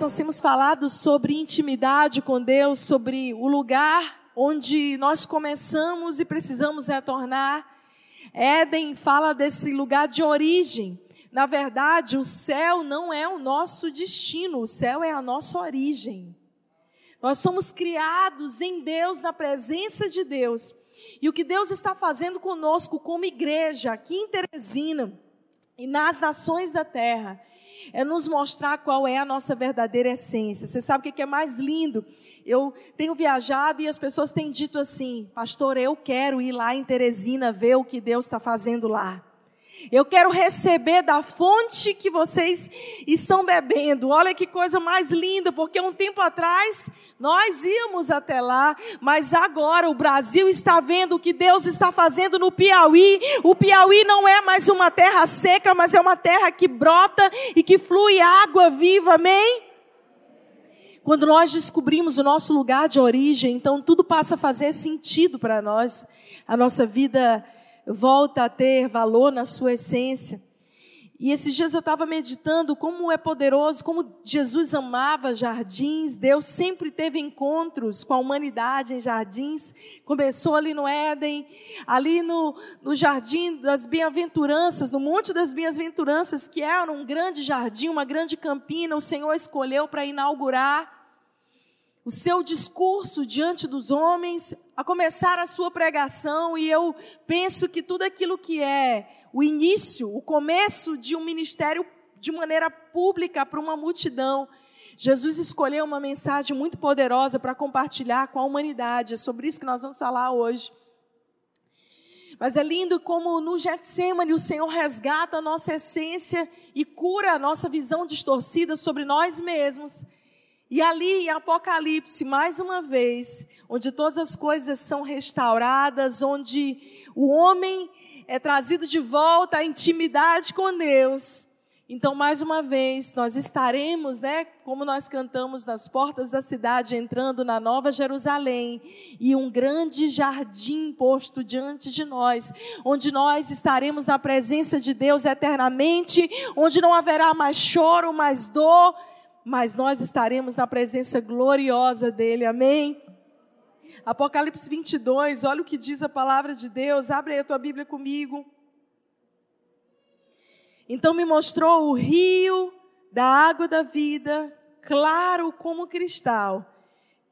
nós temos falado sobre intimidade com Deus, sobre o lugar onde nós começamos e precisamos retornar. Éden fala desse lugar de origem. Na verdade, o céu não é o nosso destino, o céu é a nossa origem. Nós somos criados em Deus, na presença de Deus. E o que Deus está fazendo conosco como igreja aqui em Teresina e nas nações da terra é nos mostrar qual é a nossa verdadeira essência. Você sabe o que é mais lindo? Eu tenho viajado e as pessoas têm dito assim, pastor, eu quero ir lá em Teresina ver o que Deus está fazendo lá. Eu quero receber da fonte que vocês estão bebendo. Olha que coisa mais linda, porque um tempo atrás nós íamos até lá, mas agora o Brasil está vendo o que Deus está fazendo no Piauí. O Piauí não é mais uma terra seca, mas é uma terra que brota e que flui água viva, amém? Quando nós descobrimos o nosso lugar de origem, então tudo passa a fazer sentido para nós. A nossa vida volta a ter valor na sua essência. E esses dias eu estava meditando como é poderoso, como Jesus amava jardins, Deus sempre teve encontros com a humanidade em jardins. Começou ali no Éden, ali no, no jardim das bem-aventuranças, no Monte das Bem-aventuranças, que era um grande jardim, uma grande campina, o Senhor escolheu para inaugurar o seu discurso diante dos homens, a começar a sua pregação, e eu penso que tudo aquilo que é o início, o começo de um ministério de maneira pública para uma multidão, Jesus escolheu uma mensagem muito poderosa para compartilhar com a humanidade. É sobre isso que nós vamos falar hoje. Mas é lindo como no Getsemane o Senhor resgata a nossa essência e cura a nossa visão distorcida sobre nós mesmos e ali em Apocalipse, mais uma vez, onde todas as coisas são restauradas, onde o homem é trazido de volta à intimidade com Deus. Então, mais uma vez, nós estaremos, né, como nós cantamos nas portas da cidade, entrando na Nova Jerusalém, e um grande jardim posto diante de nós, onde nós estaremos na presença de Deus eternamente, onde não haverá mais choro, mais dor, mas nós estaremos na presença gloriosa dele, amém? Apocalipse 22, olha o que diz a palavra de Deus, abre aí a tua Bíblia comigo. Então me mostrou o rio da água da vida, claro como cristal,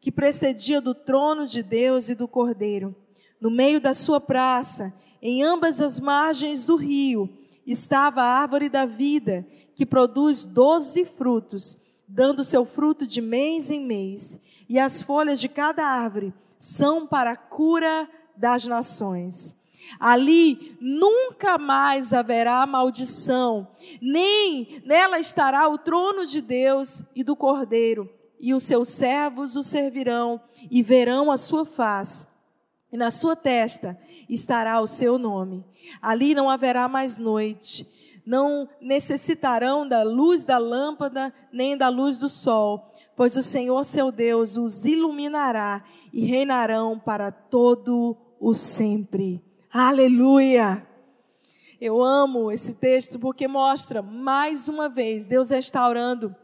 que precedia do trono de Deus e do Cordeiro. No meio da sua praça, em ambas as margens do rio, estava a árvore da vida, que produz doze frutos dando seu fruto de mês em mês, e as folhas de cada árvore são para a cura das nações. Ali nunca mais haverá maldição, nem nela estará o trono de Deus e do Cordeiro, e os seus servos o servirão e verão a sua face, e na sua testa estará o seu nome. Ali não haverá mais noite não necessitarão da luz da lâmpada nem da luz do sol, pois o Senhor seu Deus os iluminará e reinarão para todo o sempre. Aleluia! Eu amo esse texto porque mostra mais uma vez Deus restaurando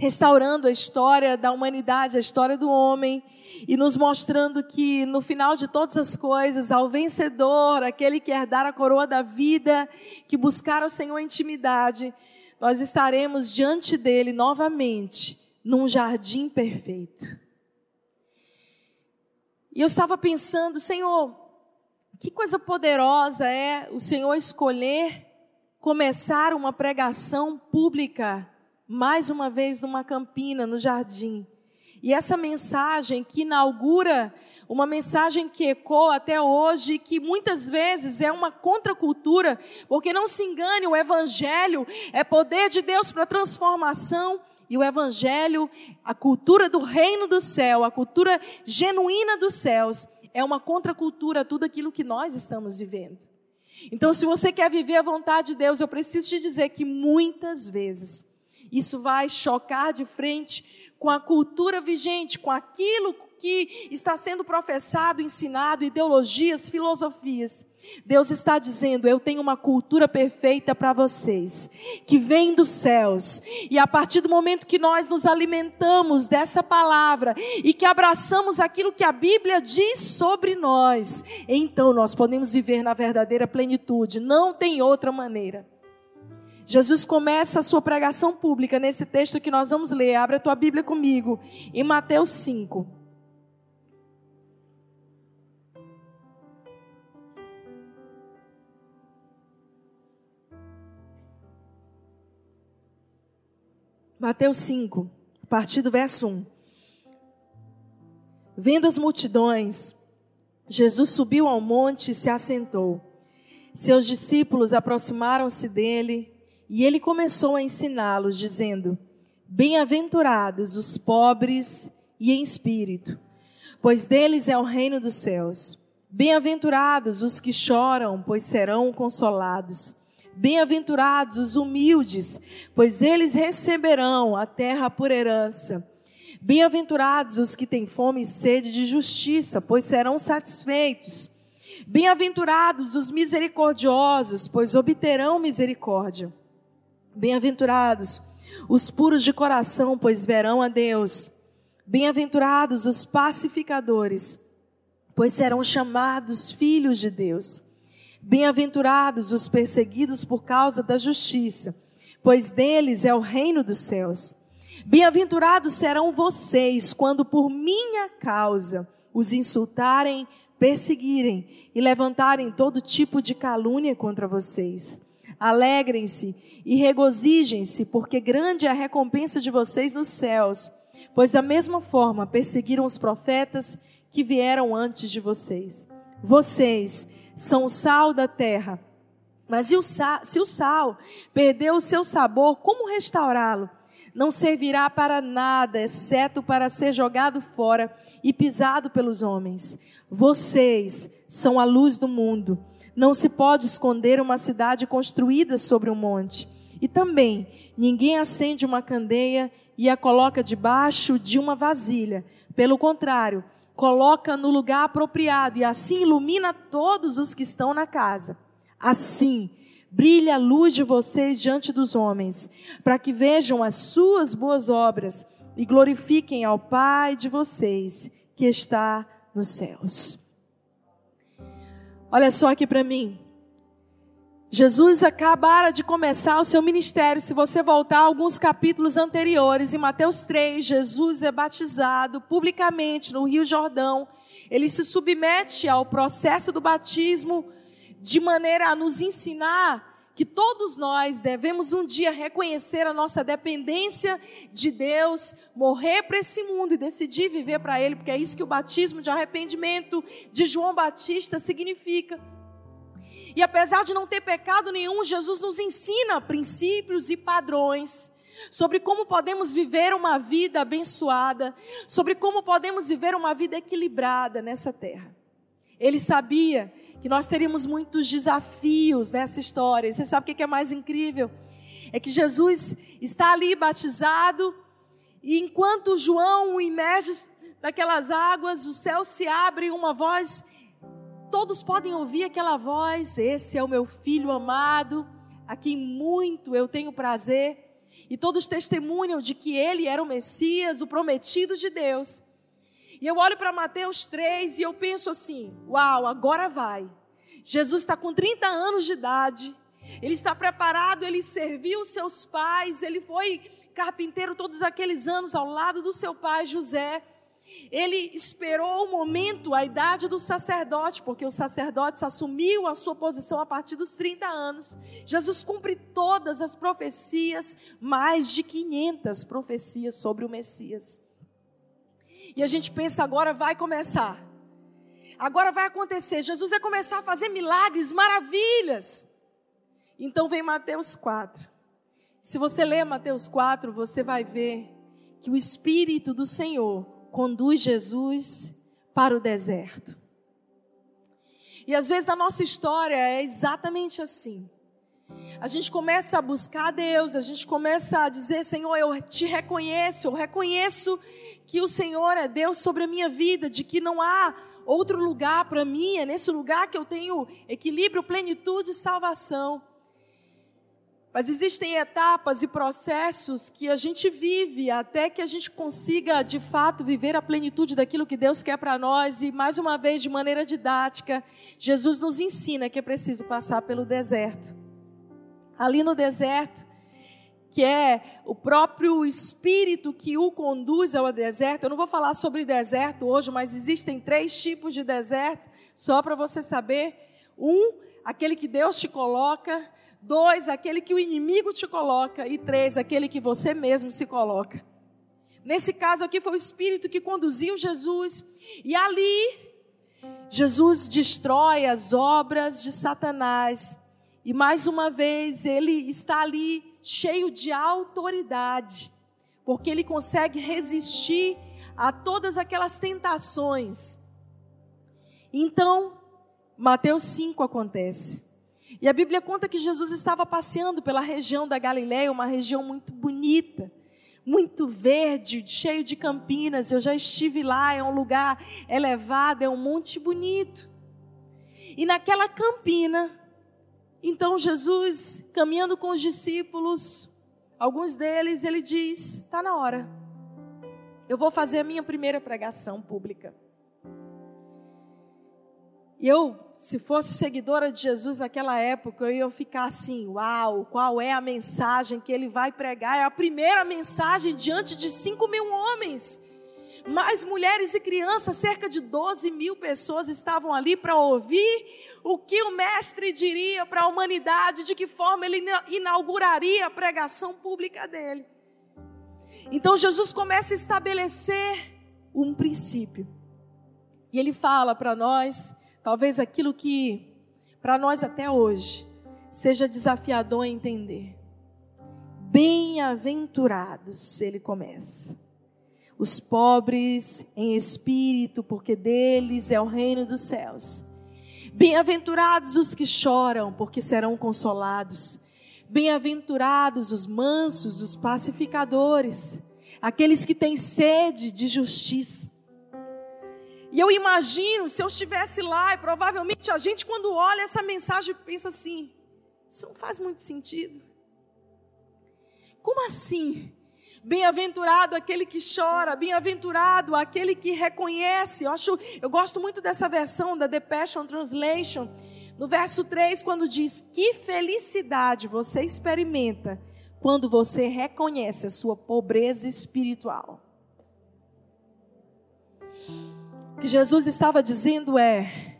restaurando a história da humanidade, a história do homem, e nos mostrando que no final de todas as coisas, ao vencedor, aquele que herdar a coroa da vida, que buscar ao Senhor a intimidade, nós estaremos diante dele novamente, num jardim perfeito. E eu estava pensando, Senhor, que coisa poderosa é o Senhor escolher começar uma pregação pública mais uma vez numa campina, no jardim. E essa mensagem que inaugura uma mensagem que ecoa até hoje, que muitas vezes é uma contracultura, porque não se engane, o Evangelho é poder de Deus para transformação, e o Evangelho, a cultura do reino do céu, a cultura genuína dos céus, é uma contracultura a tudo aquilo que nós estamos vivendo. Então, se você quer viver a vontade de Deus, eu preciso te dizer que muitas vezes isso vai chocar de frente com a cultura vigente, com aquilo que está sendo professado, ensinado, ideologias, filosofias. Deus está dizendo: Eu tenho uma cultura perfeita para vocês, que vem dos céus. E a partir do momento que nós nos alimentamos dessa palavra e que abraçamos aquilo que a Bíblia diz sobre nós, então nós podemos viver na verdadeira plenitude. Não tem outra maneira. Jesus começa a sua pregação pública nesse texto que nós vamos ler. Abre a tua Bíblia comigo, em Mateus 5. Mateus 5, a partir do verso 1. Vendo as multidões, Jesus subiu ao monte e se assentou. Seus discípulos aproximaram-se dele e ele começou a ensiná-los, dizendo: Bem-aventurados os pobres e em espírito, pois deles é o reino dos céus. Bem-aventurados os que choram, pois serão consolados. Bem-aventurados os humildes, pois eles receberão a terra por herança. Bem-aventurados os que têm fome e sede de justiça, pois serão satisfeitos. Bem-aventurados os misericordiosos, pois obterão misericórdia. Bem-aventurados os puros de coração, pois verão a Deus. Bem-aventurados os pacificadores, pois serão chamados filhos de Deus. Bem-aventurados os perseguidos por causa da justiça, pois deles é o reino dos céus. Bem-aventurados serão vocês quando por minha causa os insultarem, perseguirem e levantarem todo tipo de calúnia contra vocês. Alegrem-se e regozijem-se, porque grande é a recompensa de vocês nos céus, pois da mesma forma perseguiram os profetas que vieram antes de vocês. Vocês são o sal da terra. Mas o sal, se o sal perdeu o seu sabor, como restaurá-lo? Não servirá para nada, exceto para ser jogado fora e pisado pelos homens. Vocês são a luz do mundo. Não se pode esconder uma cidade construída sobre um monte. E também, ninguém acende uma candeia e a coloca debaixo de uma vasilha. Pelo contrário, coloca no lugar apropriado e assim ilumina todos os que estão na casa. Assim, brilha a luz de vocês diante dos homens, para que vejam as suas boas obras e glorifiquem ao Pai de vocês que está nos céus. Olha só aqui para mim. Jesus acabara de começar o seu ministério. Se você voltar alguns capítulos anteriores, em Mateus 3, Jesus é batizado publicamente no Rio Jordão. Ele se submete ao processo do batismo de maneira a nos ensinar que todos nós devemos um dia reconhecer a nossa dependência de Deus, morrer para esse mundo e decidir viver para Ele, porque é isso que o batismo de arrependimento de João Batista significa. E apesar de não ter pecado nenhum, Jesus nos ensina princípios e padrões sobre como podemos viver uma vida abençoada, sobre como podemos viver uma vida equilibrada nessa terra. Ele sabia que nós teríamos muitos desafios nessa história. E você sabe o que é mais incrível? É que Jesus está ali batizado, e enquanto João o imerge naquelas águas, o céu se abre e uma voz todos podem ouvir aquela voz: Esse é o meu filho amado, a quem muito eu tenho prazer. E todos testemunham de que ele era o Messias, o prometido de Deus. E eu olho para Mateus 3 e eu penso assim: Uau, agora vai. Jesus está com 30 anos de idade, ele está preparado, ele serviu seus pais, ele foi carpinteiro todos aqueles anos ao lado do seu pai José. Ele esperou o momento, a idade do sacerdote, porque o sacerdote assumiu a sua posição a partir dos 30 anos. Jesus cumpre todas as profecias, mais de 500 profecias sobre o Messias. E a gente pensa, agora vai começar. Agora vai acontecer. Jesus vai começar a fazer milagres, maravilhas. Então vem Mateus 4. Se você ler Mateus 4, você vai ver que o Espírito do Senhor conduz Jesus para o deserto. E às vezes na nossa história é exatamente assim. A gente começa a buscar Deus, a gente começa a dizer: Senhor, eu te reconheço, eu reconheço que o Senhor é Deus sobre a minha vida, de que não há outro lugar para mim, é nesse lugar que eu tenho equilíbrio, plenitude e salvação. Mas existem etapas e processos que a gente vive até que a gente consiga, de fato, viver a plenitude daquilo que Deus quer para nós. E, mais uma vez, de maneira didática, Jesus nos ensina que é preciso passar pelo deserto. Ali no deserto, que é o próprio Espírito que o conduz ao deserto. Eu não vou falar sobre deserto hoje, mas existem três tipos de deserto, só para você saber. Um, aquele que Deus te coloca. Dois, aquele que o inimigo te coloca. E três, aquele que você mesmo se coloca. Nesse caso aqui foi o Espírito que conduziu Jesus. E ali, Jesus destrói as obras de Satanás. E mais uma vez, ele está ali cheio de autoridade, porque ele consegue resistir a todas aquelas tentações. Então, Mateus 5 acontece. E a Bíblia conta que Jesus estava passeando pela região da Galiléia, uma região muito bonita, muito verde, cheio de campinas. Eu já estive lá, é um lugar elevado, é um monte bonito. E naquela campina, então Jesus, caminhando com os discípulos, alguns deles, ele diz: está na hora. Eu vou fazer a minha primeira pregação pública. E eu, se fosse seguidora de Jesus naquela época, eu ia ficar assim: uau, qual é a mensagem que ele vai pregar? É a primeira mensagem diante de cinco mil homens. Mais mulheres e crianças, cerca de 12 mil pessoas estavam ali para ouvir o que o Mestre diria para a humanidade, de que forma ele inauguraria a pregação pública dele. Então Jesus começa a estabelecer um princípio. E ele fala para nós Talvez aquilo que para nós até hoje seja desafiador entender. Bem-aventurados, ele começa. Os pobres em espírito, porque deles é o reino dos céus. Bem-aventurados os que choram, porque serão consolados. Bem-aventurados os mansos, os pacificadores, aqueles que têm sede de justiça e eu imagino, se eu estivesse lá, e provavelmente a gente, quando olha essa mensagem, pensa assim: isso não faz muito sentido. Como assim? Bem-aventurado aquele que chora, bem-aventurado aquele que reconhece. Eu acho, eu gosto muito dessa versão da The Passion Translation, no verso 3, quando diz: "Que felicidade você experimenta quando você reconhece a sua pobreza espiritual." que Jesus estava dizendo é: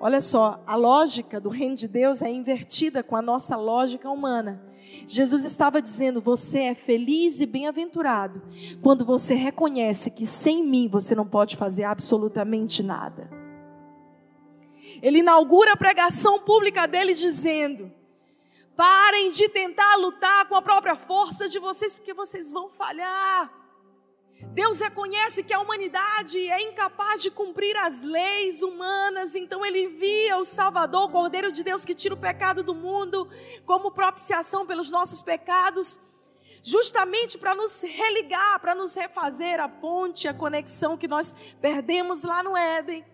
olha só, a lógica do reino de Deus é invertida com a nossa lógica humana. Jesus estava dizendo: você é feliz e bem-aventurado quando você reconhece que sem mim você não pode fazer absolutamente nada. Ele inaugura a pregação pública dele dizendo: parem de tentar lutar com a própria força de vocês, porque vocês vão falhar. Deus reconhece que a humanidade é incapaz de cumprir as leis humanas, então ele envia o Salvador, o Cordeiro de Deus que tira o pecado do mundo, como propiciação pelos nossos pecados, justamente para nos religar, para nos refazer a ponte, a conexão que nós perdemos lá no Éden.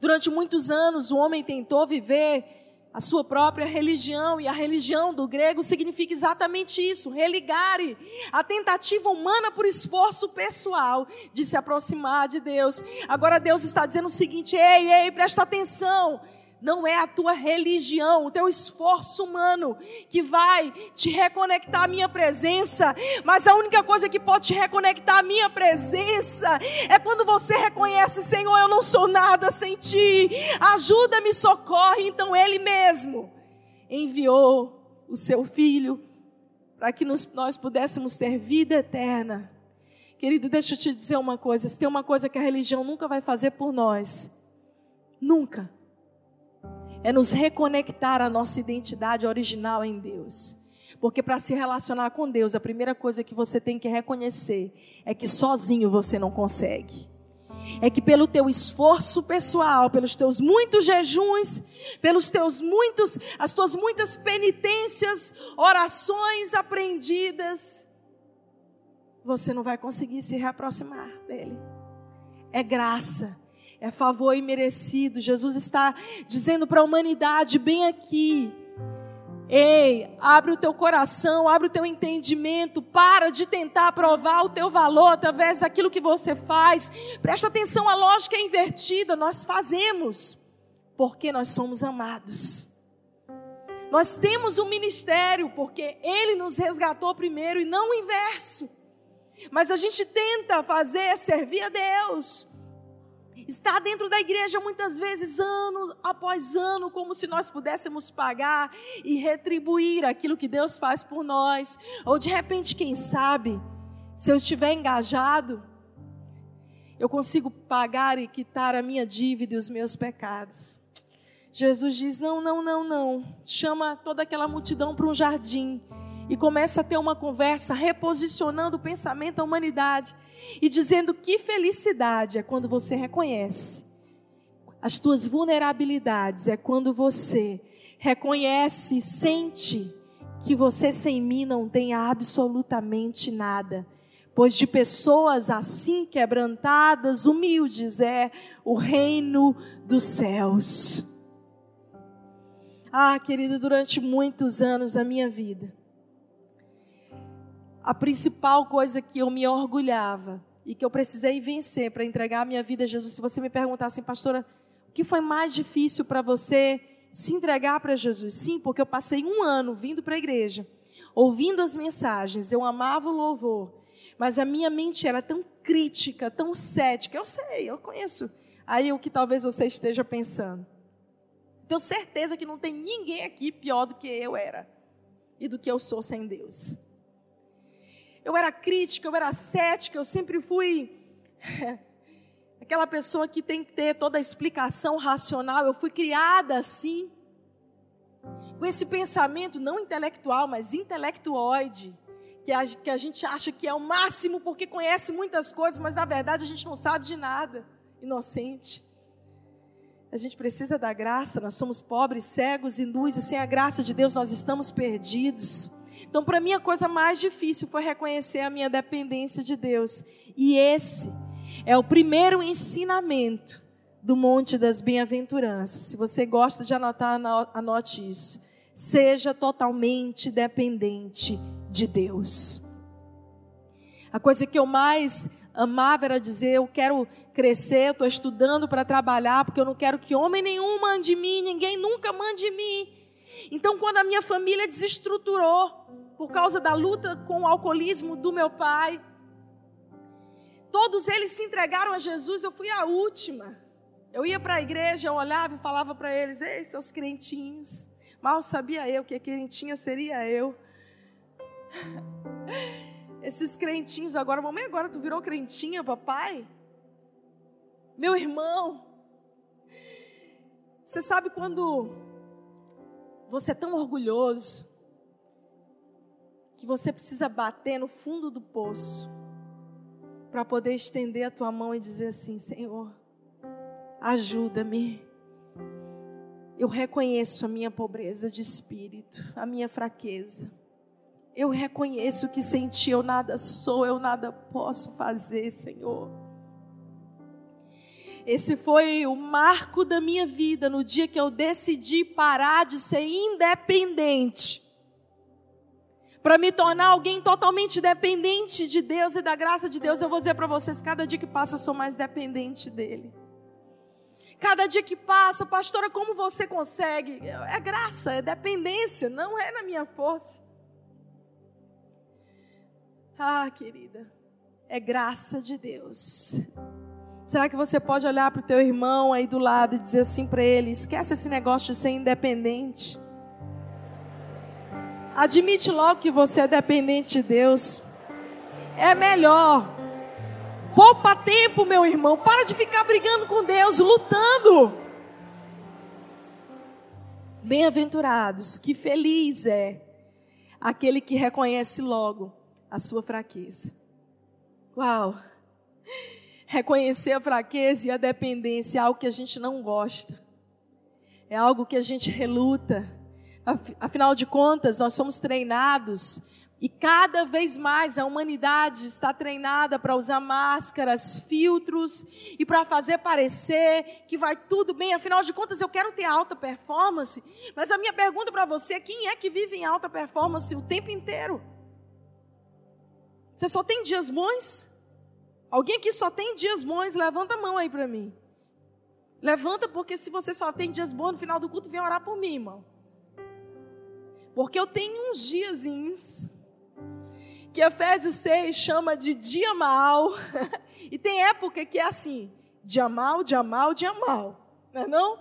Durante muitos anos, o homem tentou viver a sua própria religião, e a religião do grego significa exatamente isso: religare, a tentativa humana por esforço pessoal de se aproximar de Deus. Agora Deus está dizendo o seguinte: ei, ei, presta atenção não é a tua religião, o teu esforço humano que vai te reconectar à minha presença, mas a única coisa que pode te reconectar à minha presença é quando você reconhece, Senhor, eu não sou nada sem ti, ajuda-me, socorre. Então Ele mesmo enviou o seu Filho para que nos, nós pudéssemos ter vida eterna. Querido, deixa eu te dizer uma coisa: se tem uma coisa que a religião nunca vai fazer por nós, nunca é nos reconectar à nossa identidade original em Deus. Porque para se relacionar com Deus, a primeira coisa que você tem que reconhecer é que sozinho você não consegue. é que pelo teu esforço pessoal, pelos teus muitos jejuns, pelos teus muitos, as tuas muitas penitências, orações aprendidas, você não vai conseguir se reaproximar dele. É graça, é favor imerecido. Jesus está dizendo para a humanidade bem aqui, Ei, abre o teu coração, abre o teu entendimento, para de tentar provar o teu valor através daquilo que você faz. Presta atenção, a lógica é invertida. Nós fazemos porque nós somos amados. Nós temos um ministério porque Ele nos resgatou primeiro e não o inverso. Mas a gente tenta fazer servir a Deus Está dentro da igreja muitas vezes, ano após ano, como se nós pudéssemos pagar e retribuir aquilo que Deus faz por nós. Ou de repente, quem sabe, se eu estiver engajado, eu consigo pagar e quitar a minha dívida e os meus pecados. Jesus diz: não, não, não, não. Chama toda aquela multidão para um jardim e começa a ter uma conversa reposicionando o pensamento da humanidade e dizendo que felicidade é quando você reconhece as tuas vulnerabilidades, é quando você reconhece e sente que você sem mim não tem absolutamente nada. Pois de pessoas assim quebrantadas, humildes é o reino dos céus. Ah, querida, durante muitos anos da minha vida, a principal coisa que eu me orgulhava e que eu precisei vencer para entregar a minha vida a Jesus. Se você me perguntasse, assim, pastora, o que foi mais difícil para você se entregar para Jesus? Sim, porque eu passei um ano vindo para a igreja, ouvindo as mensagens, eu amava o louvor, mas a minha mente era tão crítica, tão cética. Eu sei, eu conheço. Aí o que talvez você esteja pensando. Tenho certeza que não tem ninguém aqui pior do que eu era e do que eu sou sem Deus eu era crítica, eu era cética, eu sempre fui aquela pessoa que tem que ter toda a explicação racional. Eu fui criada assim, com esse pensamento não intelectual, mas intelectuoide, que a, que a gente acha que é o máximo porque conhece muitas coisas, mas na verdade a gente não sabe de nada, inocente. A gente precisa da graça, nós somos pobres, cegos e nus, e sem a graça de Deus nós estamos perdidos. Então, para mim, a coisa mais difícil foi reconhecer a minha dependência de Deus. E esse é o primeiro ensinamento do Monte das Bem-aventuranças. Se você gosta de anotar, anote isso. Seja totalmente dependente de Deus. A coisa que eu mais amava era dizer: Eu quero crescer, estou estudando para trabalhar, porque eu não quero que homem nenhum mande em mim, ninguém nunca mande em mim. Então, quando a minha família desestruturou, por causa da luta com o alcoolismo do meu pai. Todos eles se entregaram a Jesus, eu fui a última. Eu ia para a igreja, eu olhava e falava para eles: Ei, seus crentinhos. Mal sabia eu que a crentinha seria eu. Esses crentinhos agora, mamãe, agora tu virou crentinha, papai? Meu irmão, você sabe quando você é tão orgulhoso, que você precisa bater no fundo do poço para poder estender a tua mão e dizer assim: Senhor, ajuda-me. Eu reconheço a minha pobreza de espírito, a minha fraqueza. Eu reconheço que sem ti eu nada sou, eu nada posso fazer, Senhor. Esse foi o marco da minha vida no dia que eu decidi parar de ser independente para me tornar alguém totalmente dependente de Deus e da graça de Deus, eu vou dizer para vocês: cada dia que passa eu sou mais dependente dEle. Cada dia que passa, pastora, como você consegue? É graça, é dependência, não é na minha força. Ah, querida, é graça de Deus. Será que você pode olhar para o teu irmão aí do lado e dizer assim para ele: esquece esse negócio de ser independente. Admite logo que você é dependente de Deus. É melhor. Poupa tempo, meu irmão. Para de ficar brigando com Deus, lutando. Bem-aventurados, que feliz é aquele que reconhece logo a sua fraqueza. Uau! Reconhecer a fraqueza e a dependência é algo que a gente não gosta. É algo que a gente reluta. Afinal de contas, nós somos treinados e cada vez mais a humanidade está treinada para usar máscaras, filtros e para fazer parecer que vai tudo bem. Afinal de contas, eu quero ter alta performance. Mas a minha pergunta para você é: quem é que vive em alta performance o tempo inteiro? Você só tem dias bons? Alguém que só tem dias bons, levanta a mão aí para mim. Levanta, porque se você só tem dias bons no final do culto, vem orar por mim, irmão. Porque eu tenho uns diazinhos que Efésios 6 chama de dia mal. e tem época que é assim, dia mal, dia mal, dia mal. Não é não?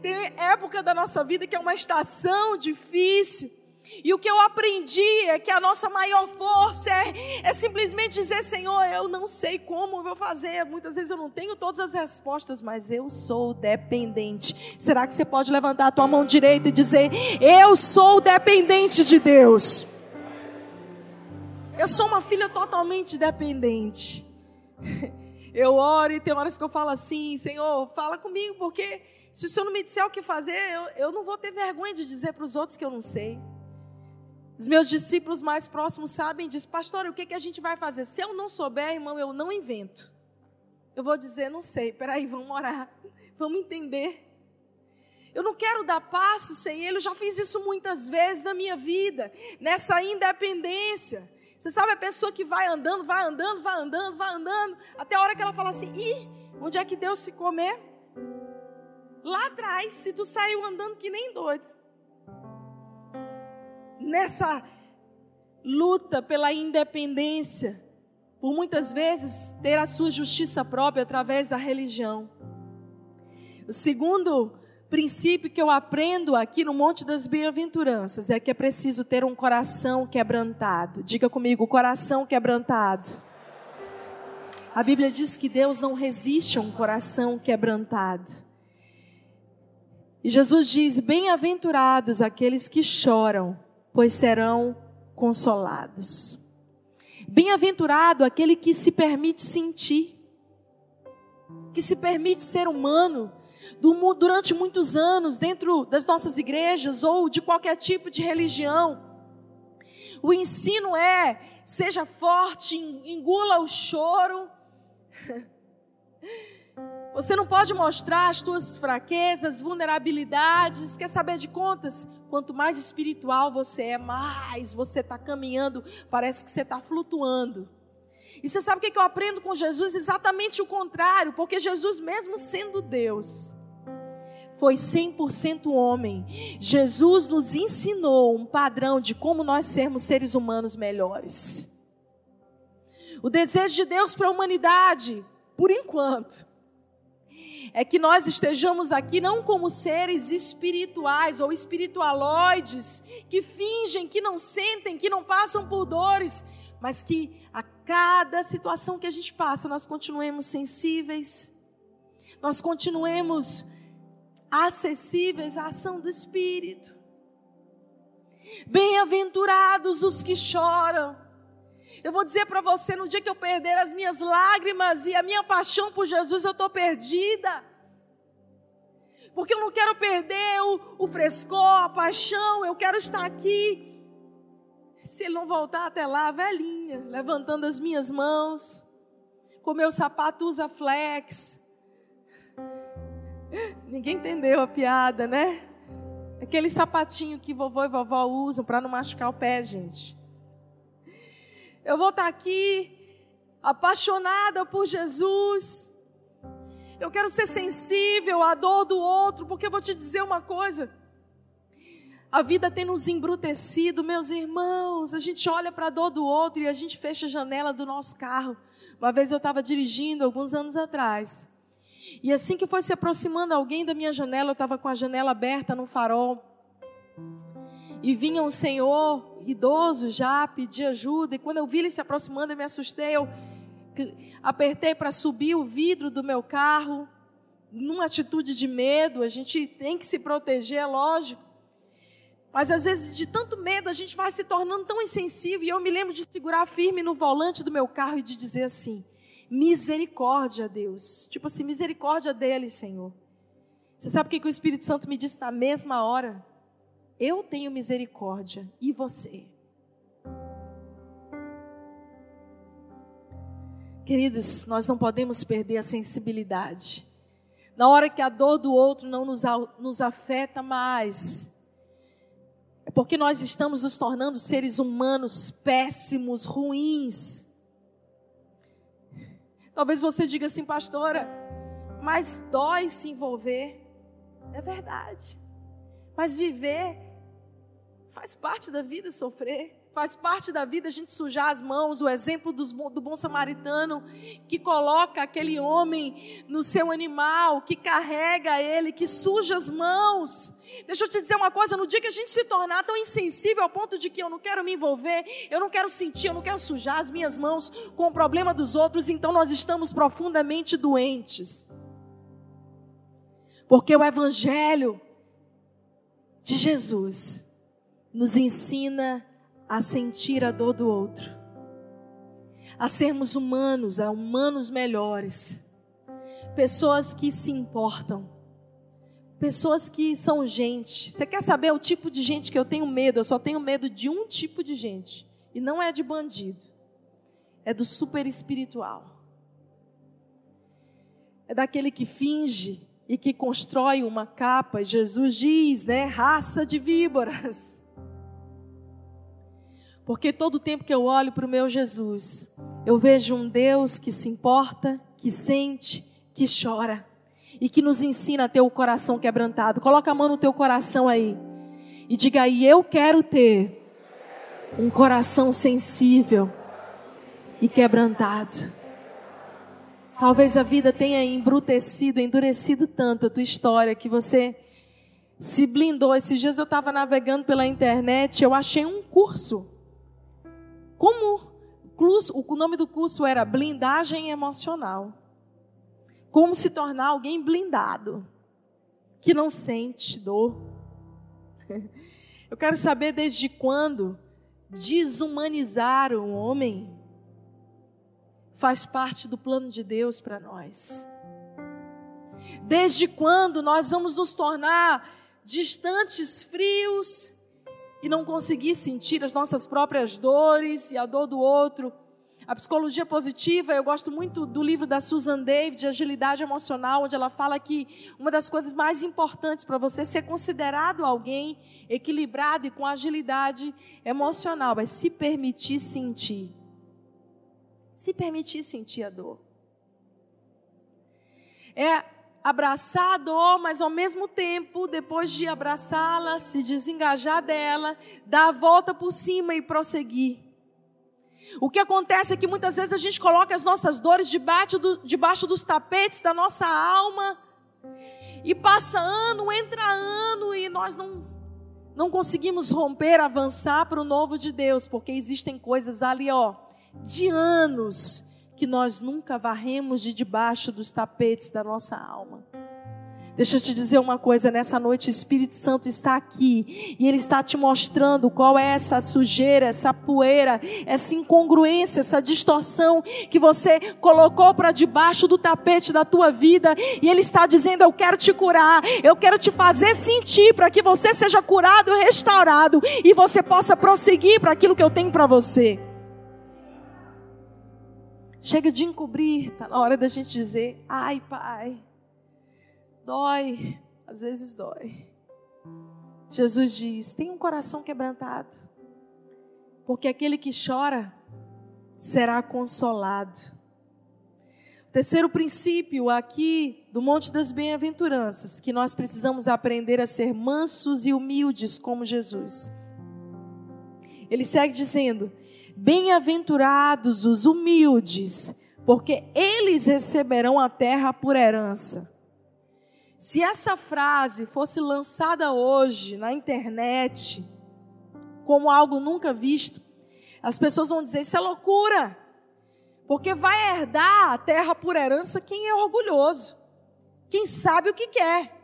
Tem época da nossa vida que é uma estação difícil. E o que eu aprendi é que a nossa maior força é, é, simplesmente dizer: Senhor, eu não sei como eu vou fazer. Muitas vezes eu não tenho todas as respostas, mas eu sou dependente. Será que você pode levantar a tua mão direita e dizer: Eu sou dependente de Deus? Eu sou uma filha totalmente dependente. Eu oro e tem horas que eu falo assim: Senhor, fala comigo, porque se o Senhor não me disser o que fazer, eu, eu não vou ter vergonha de dizer para os outros que eu não sei. Os meus discípulos mais próximos sabem disso. Pastor, o que, que a gente vai fazer? Se eu não souber, irmão, eu não invento. Eu vou dizer, não sei. Peraí, vamos orar. Vamos entender. Eu não quero dar passo sem Ele. Eu já fiz isso muitas vezes na minha vida. Nessa independência. Você sabe a pessoa que vai andando, vai andando, vai andando, vai andando. Até a hora que ela fala assim: ih, onde é que Deus ficou mesmo? Lá atrás, se tu saiu andando que nem doido nessa luta pela independência, por muitas vezes ter a sua justiça própria através da religião. O segundo princípio que eu aprendo aqui no Monte das Bem-aventuranças é que é preciso ter um coração quebrantado. Diga comigo, coração quebrantado. A Bíblia diz que Deus não resiste a um coração quebrantado. E Jesus diz: Bem-aventurados aqueles que choram, pois serão consolados. Bem-aventurado aquele que se permite sentir, que se permite ser humano durante muitos anos dentro das nossas igrejas ou de qualquer tipo de religião. O ensino é: seja forte, engula o choro. Você não pode mostrar as tuas fraquezas, vulnerabilidades. Quer saber de contas? Quanto mais espiritual você é, mais você está caminhando, parece que você está flutuando. E você sabe o que eu aprendo com Jesus? Exatamente o contrário, porque Jesus, mesmo sendo Deus, foi 100% homem. Jesus nos ensinou um padrão de como nós sermos seres humanos melhores. O desejo de Deus para a humanidade, por enquanto, é que nós estejamos aqui não como seres espirituais ou espiritualoides que fingem, que não sentem, que não passam por dores, mas que a cada situação que a gente passa nós continuemos sensíveis, nós continuemos acessíveis à ação do Espírito. Bem-aventurados os que choram. Eu vou dizer para você, no dia que eu perder as minhas lágrimas e a minha paixão por Jesus, eu estou perdida. Porque eu não quero perder o, o frescor, a paixão, eu quero estar aqui. Se ele não voltar até lá, velhinha, levantando as minhas mãos, com meu sapato usa flex. Ninguém entendeu a piada, né? Aquele sapatinho que vovô e vovó usam para não machucar o pé, gente. Eu vou estar aqui apaixonada por Jesus. Eu quero ser sensível à dor do outro, porque eu vou te dizer uma coisa. A vida tem nos embrutecido, meus irmãos. A gente olha para a dor do outro e a gente fecha a janela do nosso carro. Uma vez eu estava dirigindo, alguns anos atrás. E assim que foi se aproximando alguém da minha janela, eu estava com a janela aberta no farol. E vinha um senhor idoso já pedir ajuda. E quando eu vi ele se aproximando, eu me assustei. Eu apertei para subir o vidro do meu carro, numa atitude de medo. A gente tem que se proteger, é lógico. Mas às vezes, de tanto medo, a gente vai se tornando tão insensível. E eu me lembro de segurar firme no volante do meu carro e de dizer assim: misericórdia, Deus. Tipo assim, misericórdia dele, Senhor. Você sabe o que, que o Espírito Santo me disse na mesma hora? Eu tenho misericórdia e você. Queridos, nós não podemos perder a sensibilidade. Na hora que a dor do outro não nos, nos afeta mais, é porque nós estamos nos tornando seres humanos péssimos, ruins. Talvez você diga assim, pastora, mas dói se envolver. É verdade. Mas viver faz parte da vida sofrer. Faz parte da vida a gente sujar as mãos, o exemplo dos, do bom samaritano que coloca aquele homem no seu animal, que carrega ele, que suja as mãos. Deixa eu te dizer uma coisa: no dia que a gente se tornar tão insensível ao ponto de que eu não quero me envolver, eu não quero sentir, eu não quero sujar as minhas mãos com o problema dos outros, então nós estamos profundamente doentes. Porque o Evangelho de Jesus nos ensina a sentir a dor do outro, a sermos humanos, a humanos melhores, pessoas que se importam, pessoas que são gente. Você quer saber o tipo de gente que eu tenho medo? Eu só tenho medo de um tipo de gente, e não é de bandido, é do super espiritual. É daquele que finge e que constrói uma capa. Jesus diz, né? Raça de víboras. Porque todo tempo que eu olho para o meu Jesus, eu vejo um Deus que se importa, que sente, que chora e que nos ensina a ter o coração quebrantado. Coloca a mão no teu coração aí e diga aí: Eu quero ter um coração sensível e quebrantado. Talvez a vida tenha embrutecido, endurecido tanto a tua história que você se blindou. Esses dias eu estava navegando pela internet, eu achei um curso como o nome do curso era blindagem emocional. Como se tornar alguém blindado, que não sente dor. Eu quero saber desde quando desumanizar o homem faz parte do plano de Deus para nós. Desde quando nós vamos nos tornar distantes, frios, e não conseguir sentir as nossas próprias dores e a dor do outro. A psicologia positiva, eu gosto muito do livro da Susan David, Agilidade Emocional, onde ela fala que uma das coisas mais importantes para você ser considerado alguém equilibrado e com agilidade emocional é se permitir sentir. Se permitir sentir a dor. É abraçar a dor, mas ao mesmo tempo, depois de abraçá-la, se desengajar dela, dar a volta por cima e prosseguir. O que acontece é que muitas vezes a gente coloca as nossas dores debaixo, do, debaixo dos tapetes da nossa alma, e passa ano, entra ano, e nós não, não conseguimos romper, avançar para o novo de Deus, porque existem coisas ali, ó, de anos que nós nunca varremos de debaixo dos tapetes da nossa alma. Deixa eu te dizer uma coisa, nessa noite o Espírito Santo está aqui e ele está te mostrando qual é essa sujeira, essa poeira, essa incongruência, essa distorção que você colocou para debaixo do tapete da tua vida e ele está dizendo: "Eu quero te curar, eu quero te fazer sentir para que você seja curado e restaurado e você possa prosseguir para aquilo que eu tenho para você." Chega de encobrir, está na hora da gente dizer: ai, pai, dói, às vezes dói. Jesus diz: tem um coração quebrantado, porque aquele que chora será consolado. Terceiro princípio aqui do Monte das Bem-aventuranças, que nós precisamos aprender a ser mansos e humildes como Jesus. Ele segue dizendo: Bem-aventurados os humildes, porque eles receberão a terra por herança. Se essa frase fosse lançada hoje na internet, como algo nunca visto, as pessoas vão dizer: Isso é loucura, porque vai herdar a terra por herança quem é orgulhoso, quem sabe o que quer,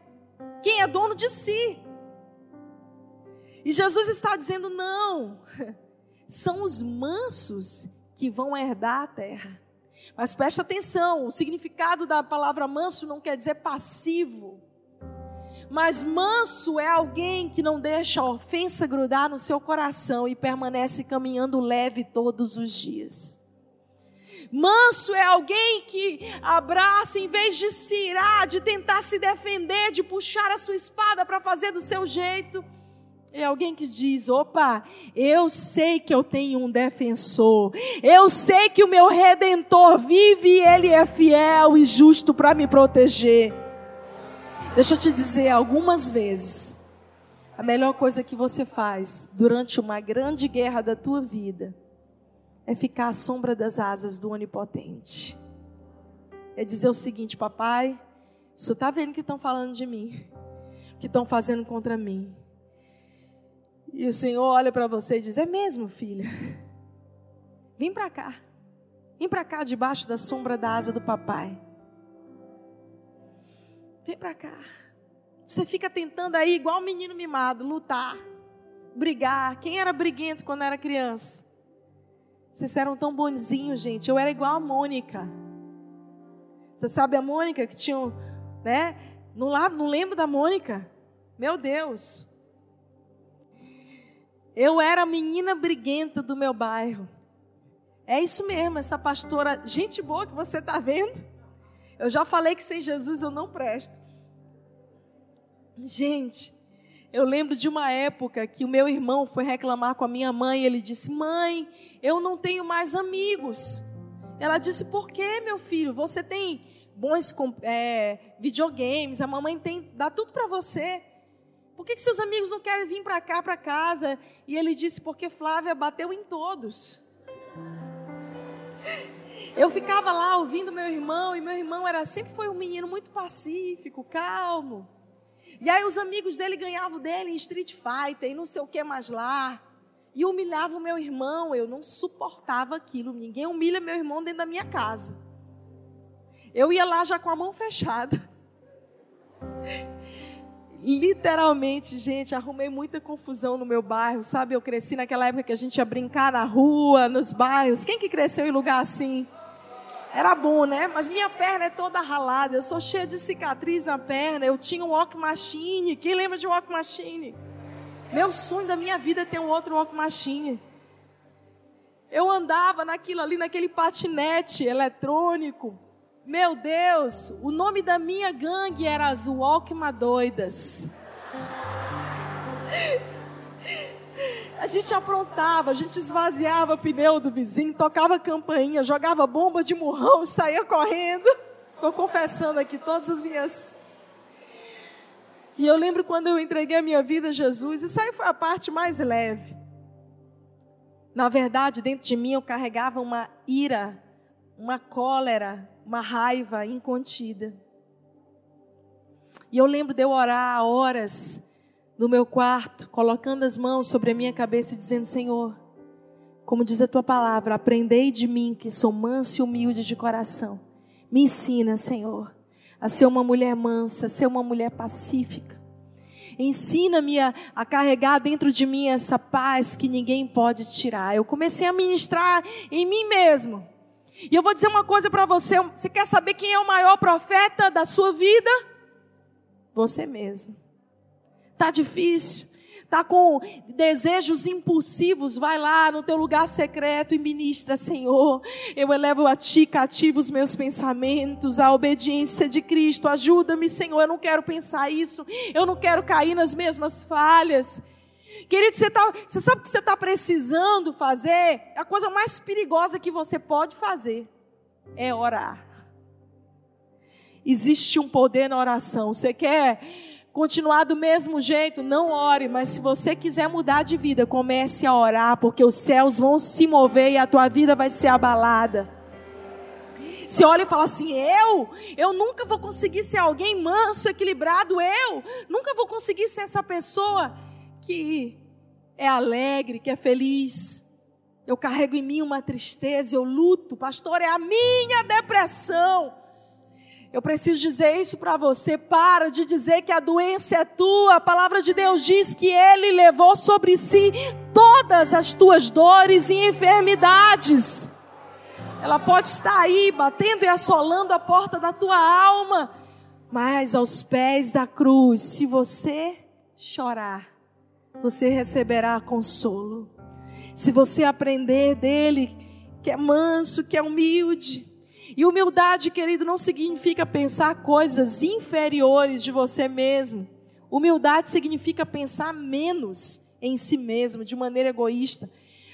quem é dono de si. E Jesus está dizendo: Não. são os mansos que vão herdar a terra. Mas preste atenção, o significado da palavra manso não quer dizer passivo. Mas manso é alguém que não deixa a ofensa grudar no seu coração e permanece caminhando leve todos os dias. Manso é alguém que abraça, em vez de se irar, de tentar se defender, de puxar a sua espada para fazer do seu jeito. É alguém que diz: opa, eu sei que eu tenho um defensor, eu sei que o meu redentor vive e ele é fiel e justo para me proteger. Deixa eu te dizer, algumas vezes, a melhor coisa que você faz durante uma grande guerra da tua vida é ficar à sombra das asas do Onipotente. É dizer o seguinte, papai, você está vendo que estão falando de mim, que estão fazendo contra mim. E o Senhor olha para você e diz: É mesmo, filha? Vem para cá. Vem para cá debaixo da sombra da asa do papai. Vem para cá. Você fica tentando aí, igual um menino mimado, lutar, brigar. Quem era briguento quando era criança? Vocês eram tão bonzinhos, gente. Eu era igual a Mônica. Você sabe a Mônica que tinha, né? Não, não lembro da Mônica. Meu Deus. Eu era a menina briguenta do meu bairro. É isso mesmo, essa pastora, gente boa que você está vendo. Eu já falei que sem Jesus eu não presto. Gente, eu lembro de uma época que o meu irmão foi reclamar com a minha mãe e ele disse: Mãe, eu não tenho mais amigos. Ela disse: Por que, meu filho? Você tem bons é, videogames, a mamãe tem, dá tudo para você. Por que, que seus amigos não querem vir para cá, para casa? E ele disse: Porque Flávia bateu em todos. Eu ficava lá ouvindo meu irmão, e meu irmão era sempre foi um menino muito pacífico, calmo. E aí os amigos dele ganhavam dele em Street Fighter e não sei o que mais lá. E humilhava o meu irmão, eu não suportava aquilo. Ninguém humilha meu irmão dentro da minha casa. Eu ia lá já com a mão fechada. Literalmente, gente, arrumei muita confusão no meu bairro, sabe? Eu cresci naquela época que a gente ia brincar na rua, nos bairros. Quem que cresceu em lugar assim? Era bom, né? Mas minha perna é toda ralada. Eu sou cheia de cicatriz na perna. Eu tinha um walk machine. Quem lembra de walk machine? Meu sonho da minha vida é ter um outro walk machine. Eu andava naquilo ali, naquele patinete eletrônico. Meu Deus, o nome da minha gangue era as Walkma Doidas. A gente aprontava, a gente esvaziava o pneu do vizinho, tocava campainha, jogava bomba de murrão saía correndo. Estou confessando aqui todas as minhas. E eu lembro quando eu entreguei a minha vida a Jesus, isso aí foi a parte mais leve. Na verdade, dentro de mim eu carregava uma ira, uma cólera, uma raiva incontida. E eu lembro de eu orar horas no meu quarto, colocando as mãos sobre a minha cabeça e dizendo: Senhor, como diz a tua palavra, aprendei de mim que sou manso e humilde de coração. Me ensina, Senhor, a ser uma mulher mansa, a ser uma mulher pacífica. Ensina-me a, a, carregar dentro de mim essa paz que ninguém pode tirar. Eu comecei a ministrar em mim mesmo. E eu vou dizer uma coisa para você: você quer saber quem é o maior profeta da sua vida? Você mesmo. Tá difícil? Tá com desejos impulsivos? Vai lá no teu lugar secreto e ministra, Senhor. Eu elevo a ti cativo os meus pensamentos, a obediência de Cristo. Ajuda-me, Senhor. Eu não quero pensar isso. Eu não quero cair nas mesmas falhas. Querido, você, tá, você sabe o que você está precisando fazer? A coisa mais perigosa que você pode fazer é orar. Existe um poder na oração. Você quer continuar do mesmo jeito, não ore, mas se você quiser mudar de vida, comece a orar, porque os céus vão se mover e a tua vida vai ser abalada. Você olha e fala assim: eu? Eu nunca vou conseguir ser alguém manso, equilibrado, eu? Nunca vou conseguir ser essa pessoa que é alegre, que é feliz. Eu carrego em mim uma tristeza, eu luto, pastor, é a minha depressão. Eu preciso dizer isso para você. Para de dizer que a doença é tua. A palavra de Deus diz que Ele levou sobre si todas as tuas dores e enfermidades. Ela pode estar aí batendo e assolando a porta da tua alma. Mas aos pés da cruz, se você chorar, você receberá consolo. Se você aprender dele, que é manso, que é humilde. E humildade, querido, não significa pensar coisas inferiores de você mesmo. Humildade significa pensar menos em si mesmo, de maneira egoísta.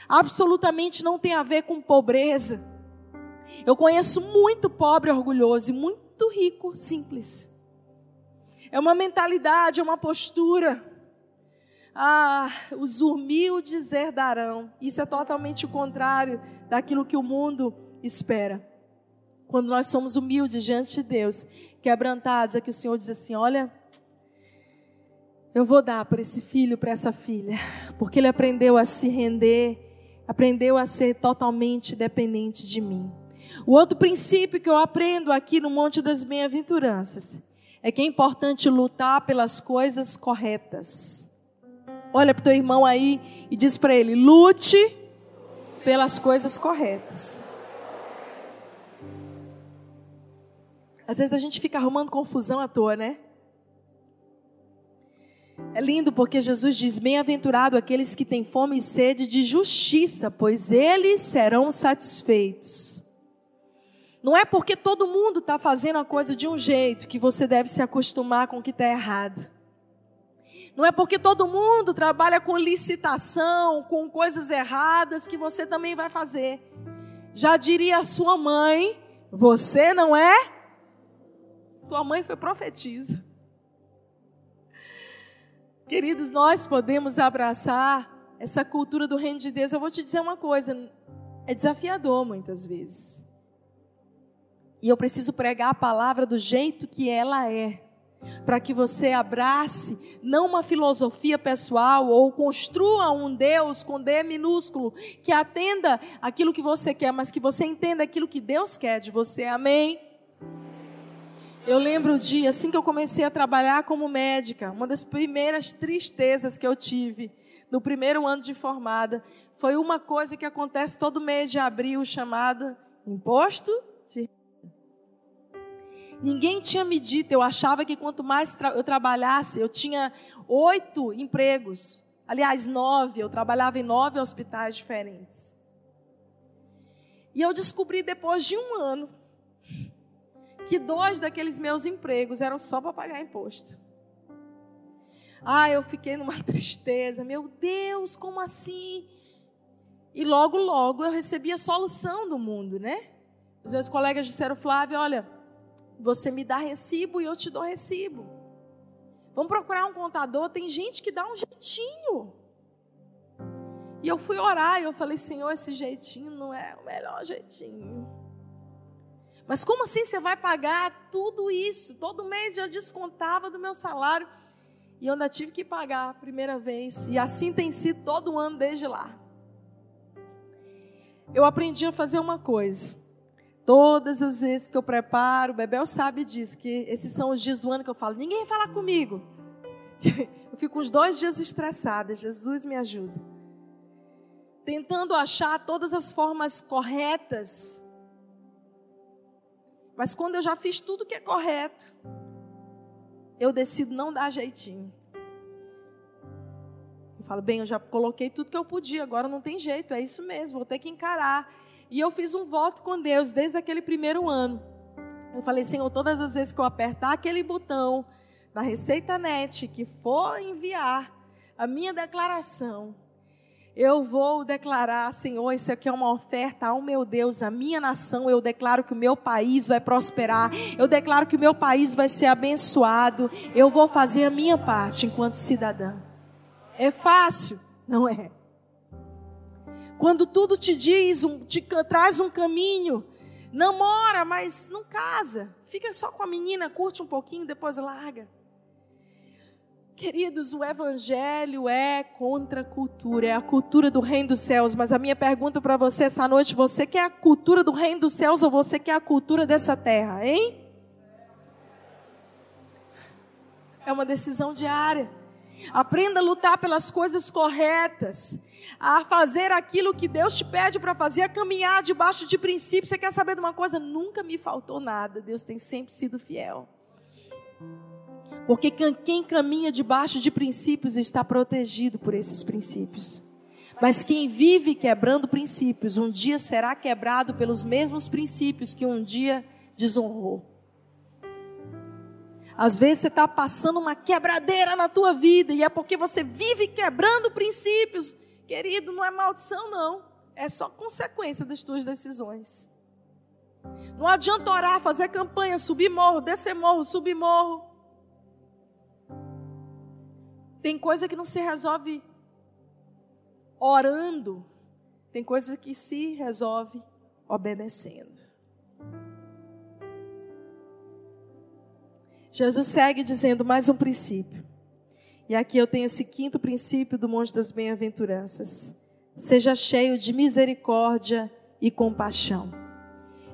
Absolutamente não tem a ver com pobreza. Eu conheço muito pobre orgulhoso e muito rico simples. É uma mentalidade, é uma postura. Ah, os humildes herdarão. Isso é totalmente o contrário daquilo que o mundo espera. Quando nós somos humildes diante de Deus, quebrantados, é que o Senhor diz assim: Olha, eu vou dar para esse filho, para essa filha, porque ele aprendeu a se render, aprendeu a ser totalmente dependente de mim. O outro princípio que eu aprendo aqui no Monte das Bem-aventuranças é que é importante lutar pelas coisas corretas. Olha para o teu irmão aí e diz para ele: lute pelas coisas corretas. Às vezes a gente fica arrumando confusão à toa, né? É lindo porque Jesus diz: Bem-aventurado aqueles que têm fome e sede de justiça, pois eles serão satisfeitos. Não é porque todo mundo está fazendo a coisa de um jeito que você deve se acostumar com o que está errado. Não é porque todo mundo trabalha com licitação, com coisas erradas, que você também vai fazer. Já diria a sua mãe: você não é? Tua mãe foi profetisa. Queridos, nós podemos abraçar essa cultura do reino de Deus. Eu vou te dizer uma coisa: é desafiador muitas vezes. E eu preciso pregar a palavra do jeito que ela é, para que você abrace não uma filosofia pessoal ou construa um Deus com D minúsculo que atenda aquilo que você quer, mas que você entenda aquilo que Deus quer de você. Amém. Eu lembro o dia, assim que eu comecei a trabalhar como médica, uma das primeiras tristezas que eu tive no primeiro ano de formada foi uma coisa que acontece todo mês de abril, chamada imposto de Ninguém tinha me dito, eu achava que quanto mais tra eu trabalhasse, eu tinha oito empregos, aliás, nove, eu trabalhava em nove hospitais diferentes. E eu descobri depois de um ano que dois daqueles meus empregos eram só para pagar imposto. Ah, eu fiquei numa tristeza. Meu Deus, como assim? E logo, logo eu recebi a solução do mundo, né? Os meus colegas disseram, Flávio, olha, você me dá recibo e eu te dou recibo. Vamos procurar um contador. Tem gente que dá um jeitinho. E eu fui orar e eu falei, Senhor, esse jeitinho não é o melhor jeitinho. Mas como assim você vai pagar tudo isso? Todo mês já descontava do meu salário. E eu ainda tive que pagar a primeira vez. E assim tem sido todo ano desde lá. Eu aprendi a fazer uma coisa. Todas as vezes que eu preparo, o Bebel sabe disso, que esses são os dias do ano que eu falo, ninguém fala comigo. Eu fico uns dois dias estressada, Jesus me ajuda. Tentando achar todas as formas corretas mas quando eu já fiz tudo que é correto, eu decido não dar jeitinho. Eu falo, bem, eu já coloquei tudo que eu podia, agora não tem jeito, é isso mesmo, vou ter que encarar. E eu fiz um voto com Deus desde aquele primeiro ano. Eu falei, Senhor, todas as vezes que eu apertar aquele botão na Receita Net que for enviar a minha declaração, eu vou declarar, Senhor, isso aqui é uma oferta ao meu Deus, à minha nação. Eu declaro que o meu país vai prosperar. Eu declaro que o meu país vai ser abençoado. Eu vou fazer a minha parte enquanto cidadã. É fácil? Não é. Quando tudo te diz, te traz um caminho, namora, mas não casa. Fica só com a menina, curte um pouquinho, depois larga. Queridos, o Evangelho é contra a cultura, é a cultura do Reino dos Céus. Mas a minha pergunta para você essa noite: você quer a cultura do Reino dos Céus ou você quer a cultura dessa terra, hein? É uma decisão diária. Aprenda a lutar pelas coisas corretas, a fazer aquilo que Deus te pede para fazer, a caminhar debaixo de princípios. Você quer saber de uma coisa? Nunca me faltou nada. Deus tem sempre sido fiel. Porque quem caminha debaixo de princípios está protegido por esses princípios. Mas quem vive quebrando princípios, um dia será quebrado pelos mesmos princípios que um dia desonrou. Às vezes você está passando uma quebradeira na tua vida e é porque você vive quebrando princípios. Querido, não é maldição, não. É só consequência das tuas decisões. Não adianta orar, fazer campanha, subir morro, descer morro, subir morro. Tem coisa que não se resolve orando, tem coisa que se resolve obedecendo. Jesus segue dizendo mais um princípio. E aqui eu tenho esse quinto princípio do Monte das Bem-aventuranças. Seja cheio de misericórdia e compaixão.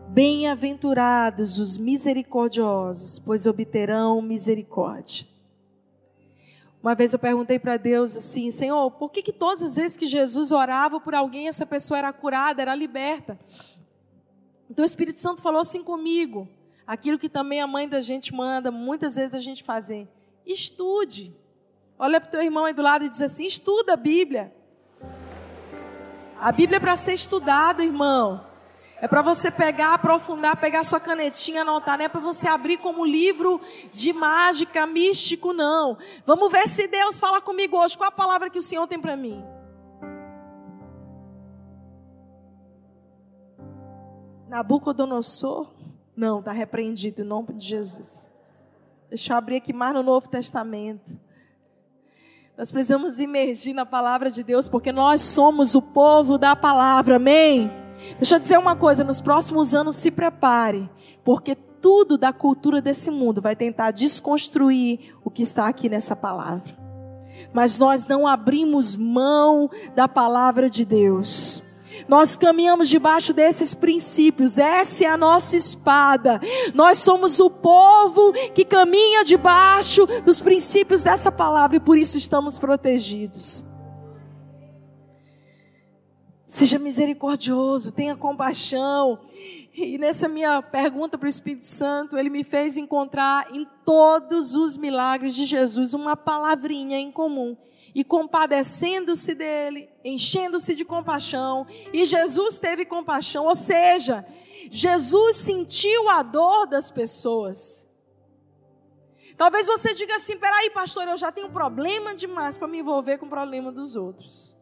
Bem-aventurados os misericordiosos, pois obterão misericórdia. Uma vez eu perguntei para Deus assim, Senhor, por que, que todas as vezes que Jesus orava por alguém, essa pessoa era curada, era liberta? Então o Espírito Santo falou assim comigo: aquilo que também a mãe da gente manda muitas vezes a gente fazer. Estude. Olha para o teu irmão aí do lado e diz assim: estuda a Bíblia. A Bíblia é para ser estudada, irmão. É para você pegar, aprofundar, pegar sua canetinha, anotar. Não é para você abrir como livro de mágica, místico, não. Vamos ver se Deus fala comigo hoje. Qual a palavra que o Senhor tem para mim? Nabucodonosor não, está repreendido em nome de Jesus. Deixa eu abrir aqui mais no Novo Testamento. Nós precisamos imergir na palavra de Deus, porque nós somos o povo da palavra, amém? Deixa eu dizer uma coisa: nos próximos anos se prepare, porque tudo da cultura desse mundo vai tentar desconstruir o que está aqui nessa palavra. Mas nós não abrimos mão da palavra de Deus. Nós caminhamos debaixo desses princípios, essa é a nossa espada. Nós somos o povo que caminha debaixo dos princípios dessa palavra e por isso estamos protegidos. Seja misericordioso, tenha compaixão. E nessa minha pergunta para o Espírito Santo, ele me fez encontrar em todos os milagres de Jesus uma palavrinha em comum e compadecendo-se dele, enchendo-se de compaixão, e Jesus teve compaixão, ou seja, Jesus sentiu a dor das pessoas. Talvez você diga assim: peraí, pastor, eu já tenho problema demais para me envolver com o problema dos outros.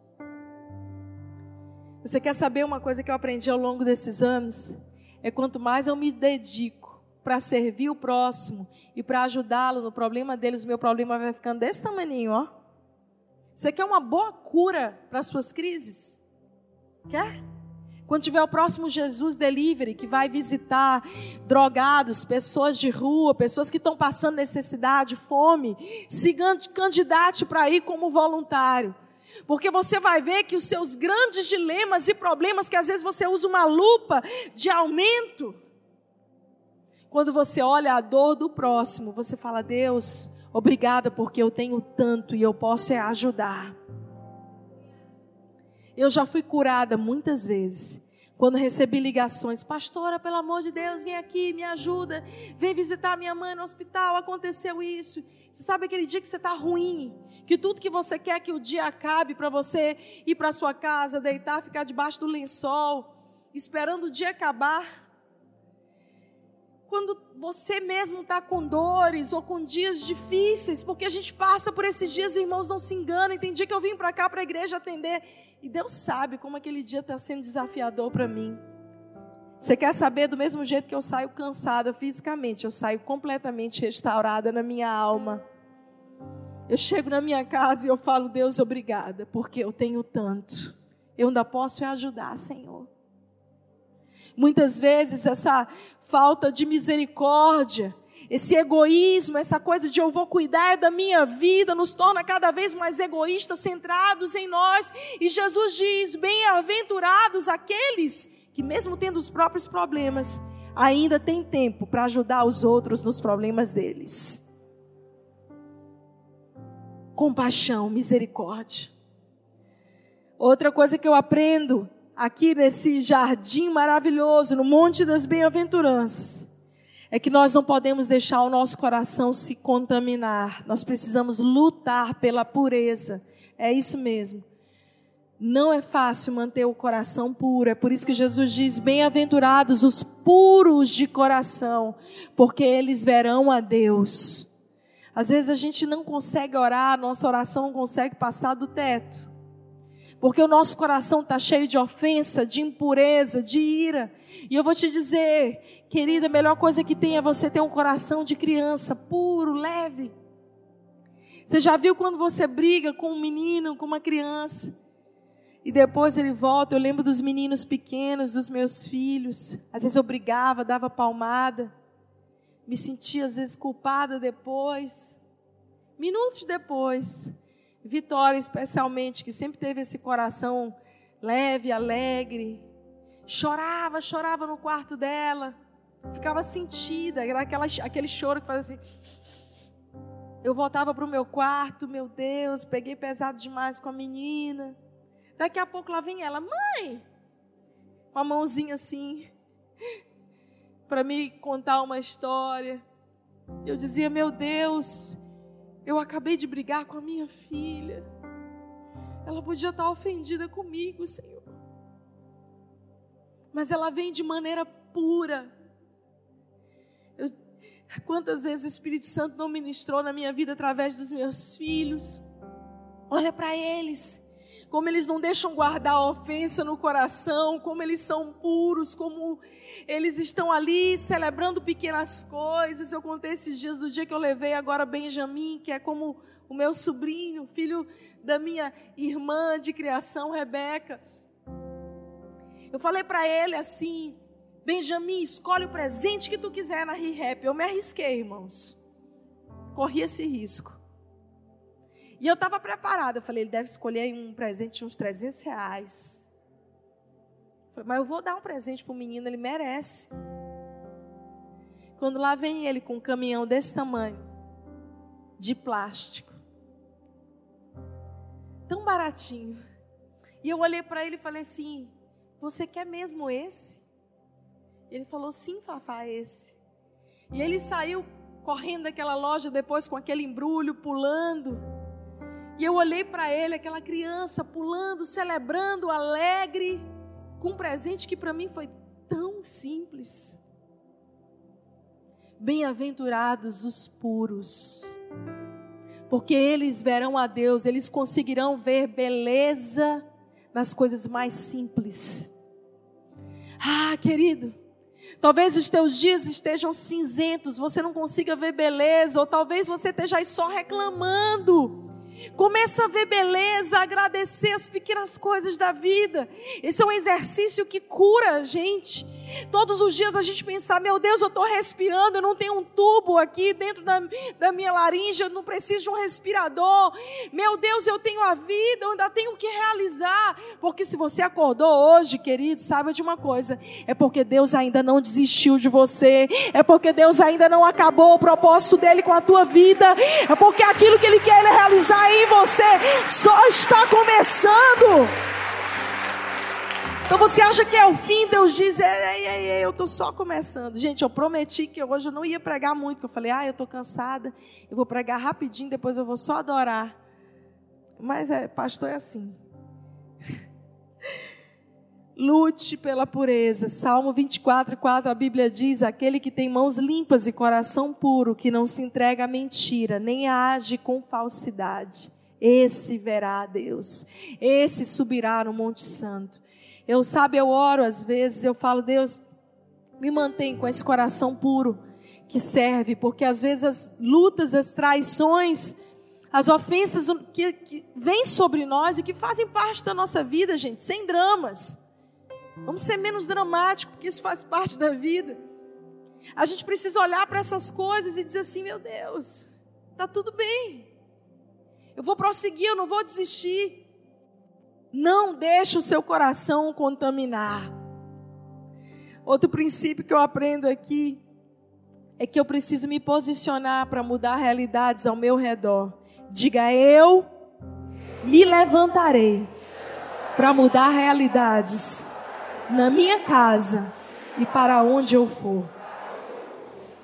Você quer saber uma coisa que eu aprendi ao longo desses anos? É quanto mais eu me dedico para servir o próximo e para ajudá-lo no problema deles, o meu problema vai ficando desse tamanho, ó. Você quer uma boa cura para as suas crises? Quer? Quando tiver o próximo Jesus Delivery, que vai visitar drogados, pessoas de rua, pessoas que estão passando necessidade, fome, se candidate para ir como voluntário. Porque você vai ver que os seus grandes dilemas e problemas, que às vezes você usa uma lupa de aumento, quando você olha a dor do próximo, você fala: Deus, Obrigada porque eu tenho tanto e eu posso é ajudar. Eu já fui curada muitas vezes. Quando recebi ligações, pastora, pelo amor de Deus, vem aqui, me ajuda, vem visitar minha mãe no hospital, aconteceu isso. Você sabe aquele dia que você está ruim, que tudo que você quer que o dia acabe para você ir para sua casa, deitar, ficar debaixo do lençol, esperando o dia acabar quando você mesmo está com dores ou com dias difíceis, porque a gente passa por esses dias, irmãos, não se enganem. Tem dia que eu vim para cá para a igreja atender e Deus sabe como aquele dia está sendo desafiador para mim. Você quer saber do mesmo jeito que eu saio cansada fisicamente, eu saio completamente restaurada na minha alma. Eu chego na minha casa e eu falo, Deus, obrigada, porque eu tenho tanto. Eu ainda posso ajudar, Senhor. Muitas vezes essa falta de misericórdia, esse egoísmo, essa coisa de eu vou cuidar da minha vida, nos torna cada vez mais egoístas, centrados em nós. E Jesus diz: bem-aventurados aqueles que, mesmo tendo os próprios problemas, ainda têm tempo para ajudar os outros nos problemas deles. compaixão, misericórdia. Outra coisa que eu aprendo aqui nesse jardim maravilhoso, no Monte das Bem-aventuranças, é que nós não podemos deixar o nosso coração se contaminar. Nós precisamos lutar pela pureza. É isso mesmo. Não é fácil manter o coração puro. É por isso que Jesus diz: Bem-aventurados os puros de coração, porque eles verão a Deus. Às vezes a gente não consegue orar, nossa oração não consegue passar do teto. Porque o nosso coração está cheio de ofensa, de impureza, de ira. E eu vou te dizer, querida, a melhor coisa que tem é você ter um coração de criança, puro, leve. Você já viu quando você briga com um menino, com uma criança? E depois ele volta. Eu lembro dos meninos pequenos, dos meus filhos. Às vezes eu brigava, dava palmada. Me sentia às vezes culpada depois. Minutos depois. Vitória, especialmente, que sempre teve esse coração leve, alegre. Chorava, chorava no quarto dela. Ficava sentida. Era aquela, aquele choro que fazia assim. Eu voltava para o meu quarto, meu Deus, peguei pesado demais com a menina. Daqui a pouco lá vem ela, mãe, com a mãozinha assim, para me contar uma história. Eu dizia, meu Deus, eu acabei de brigar com a minha filha. Ela podia estar ofendida comigo, Senhor. Mas ela vem de maneira pura. Eu, quantas vezes o Espírito Santo não ministrou na minha vida através dos meus filhos? Olha para eles como eles não deixam guardar a ofensa no coração, como eles são puros, como eles estão ali celebrando pequenas coisas. Eu contei esses dias do dia que eu levei agora Benjamin, que é como o meu sobrinho, filho da minha irmã de criação, Rebeca. Eu falei para ele assim: Benjamin, escolhe o presente que tu quiser na ReHap. Eu me arrisquei, irmãos. Corri esse risco. E eu estava preparada. Eu falei, ele deve escolher um presente de uns 300 reais. Eu falei, mas eu vou dar um presente para o menino, ele merece. Quando lá vem ele com um caminhão desse tamanho, de plástico, tão baratinho. E eu olhei para ele e falei assim: Você quer mesmo esse? Ele falou: Sim, Fafá, esse. E ele saiu correndo daquela loja depois com aquele embrulho, pulando. E eu olhei para ele, aquela criança pulando, celebrando, alegre, com um presente que para mim foi tão simples. Bem-aventurados os puros, porque eles verão a Deus, eles conseguirão ver beleza nas coisas mais simples. Ah, querido, talvez os teus dias estejam cinzentos, você não consiga ver beleza, ou talvez você esteja aí só reclamando. Começa a ver beleza, agradecer as pequenas coisas da vida. Esse é um exercício que cura a gente. Todos os dias a gente pensar, meu Deus, eu estou respirando, eu não tenho um tubo aqui dentro da, da minha laringe, eu não preciso de um respirador. Meu Deus, eu tenho a vida, eu ainda tenho que realizar. Porque se você acordou hoje, querido, saiba de uma coisa: é porque Deus ainda não desistiu de você, é porque Deus ainda não acabou o propósito dele com a tua vida, é porque aquilo que ele quer realizar em você só está começando. Então você acha que é o fim, Deus diz, ei, ei, ei, eu estou só começando. Gente, eu prometi que hoje eu não ia pregar muito, que eu falei, ah, eu estou cansada, eu vou pregar rapidinho, depois eu vou só adorar. Mas é, pastor é assim. Lute pela pureza. Salmo 24, 4, a Bíblia diz: Aquele que tem mãos limpas e coração puro, que não se entrega à mentira, nem age com falsidade, esse verá a Deus, esse subirá no Monte Santo. Eu, sabe, eu oro às vezes, eu falo, Deus, me mantém com esse coração puro que serve, porque às vezes as lutas, as traições, as ofensas que, que vêm sobre nós e que fazem parte da nossa vida, gente, sem dramas. Vamos ser menos dramáticos, porque isso faz parte da vida. A gente precisa olhar para essas coisas e dizer assim: meu Deus, está tudo bem. Eu vou prosseguir, eu não vou desistir. Não deixe o seu coração contaminar. Outro princípio que eu aprendo aqui é que eu preciso me posicionar para mudar realidades ao meu redor. Diga eu me levantarei para mudar realidades na minha casa e para onde eu for.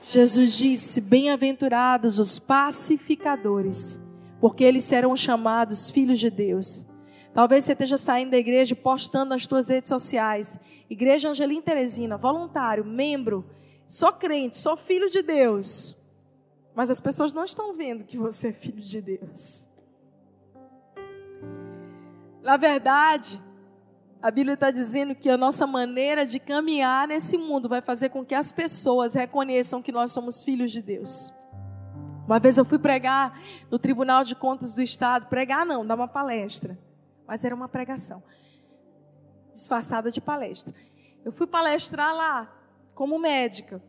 Jesus disse: Bem-aventurados os pacificadores, porque eles serão chamados filhos de Deus. Talvez você esteja saindo da igreja e postando nas suas redes sociais. Igreja Angelim Teresina, voluntário, membro, só crente, só filho de Deus. Mas as pessoas não estão vendo que você é filho de Deus. Na verdade, a Bíblia está dizendo que a nossa maneira de caminhar nesse mundo vai fazer com que as pessoas reconheçam que nós somos filhos de Deus. Uma vez eu fui pregar no Tribunal de Contas do Estado, pregar não, dar uma palestra, mas era uma pregação, disfarçada de palestra. Eu fui palestrar lá como médica.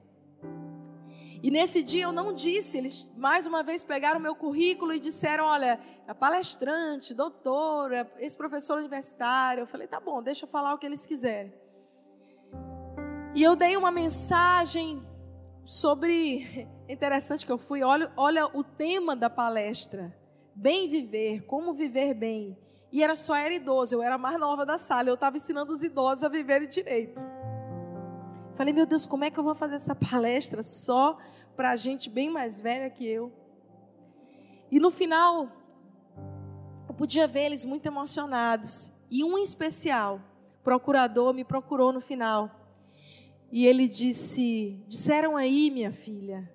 E nesse dia eu não disse, eles mais uma vez pegaram meu currículo e disseram: olha, é palestrante, doutora, ex-professor universitário. Eu falei: tá bom, deixa eu falar o que eles quiserem. E eu dei uma mensagem sobre. Interessante que eu fui, olha, olha o tema da palestra: bem viver, como viver bem. E era só era idoso, eu era a mais nova da sala, eu estava ensinando os idosos a viverem direito. Falei, meu Deus, como é que eu vou fazer essa palestra só para gente bem mais velha que eu? E no final, eu podia ver eles muito emocionados. E um especial, procurador, me procurou no final. E ele disse: Disseram aí, minha filha,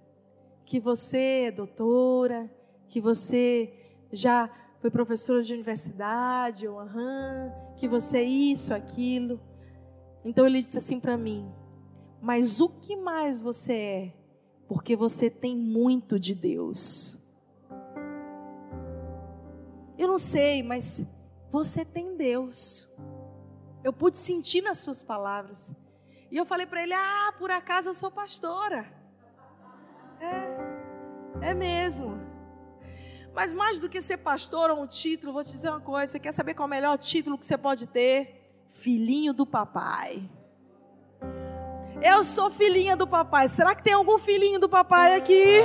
que você é doutora, que você já foi professora de universidade, ou aham, que você é isso, aquilo. Então ele disse assim para mim: mas o que mais você é? Porque você tem muito de Deus. Eu não sei, mas você tem Deus. Eu pude sentir nas suas palavras. E eu falei para ele: Ah, por acaso eu sou pastora. É, é mesmo. Mas mais do que ser pastor ou um título, vou te dizer uma coisa: você quer saber qual é o melhor título que você pode ter? Filhinho do papai. Eu sou filhinha do papai. Será que tem algum filhinho do papai aqui?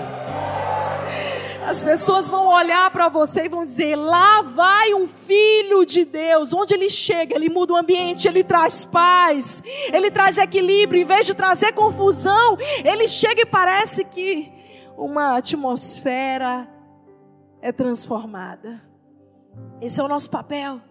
As pessoas vão olhar para você e vão dizer: lá vai um filho de Deus. Onde ele chega, ele muda o ambiente, ele traz paz, ele traz equilíbrio. Em vez de trazer confusão, ele chega e parece que uma atmosfera é transformada. Esse é o nosso papel.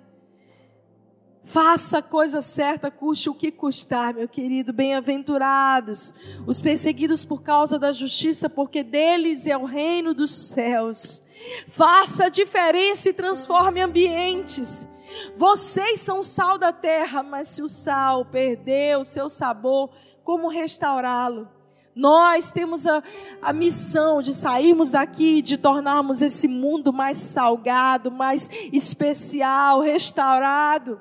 Faça a coisa certa, custe o que custar, meu querido. Bem-aventurados os perseguidos por causa da justiça, porque deles é o reino dos céus. Faça a diferença e transforme ambientes. Vocês são o sal da terra, mas se o sal perdeu o seu sabor, como restaurá-lo? Nós temos a, a missão de sairmos daqui, de tornarmos esse mundo mais salgado, mais especial, restaurado.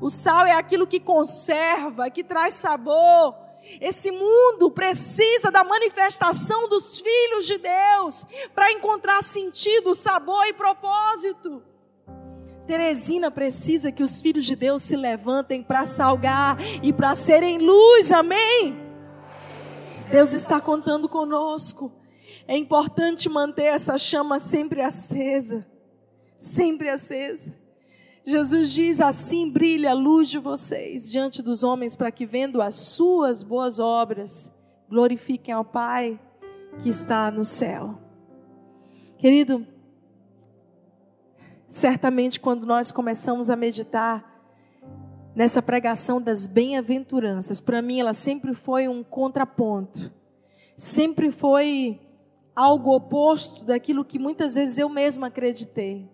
O sal é aquilo que conserva, que traz sabor. Esse mundo precisa da manifestação dos filhos de Deus para encontrar sentido, sabor e propósito. Teresina precisa que os filhos de Deus se levantem para salgar e para serem luz, amém? Deus está contando conosco. É importante manter essa chama sempre acesa, sempre acesa. Jesus diz: Assim brilha a luz de vocês diante dos homens, para que, vendo as suas boas obras, glorifiquem ao Pai que está no céu. Querido, certamente quando nós começamos a meditar nessa pregação das bem-aventuranças, para mim ela sempre foi um contraponto, sempre foi algo oposto daquilo que muitas vezes eu mesma acreditei.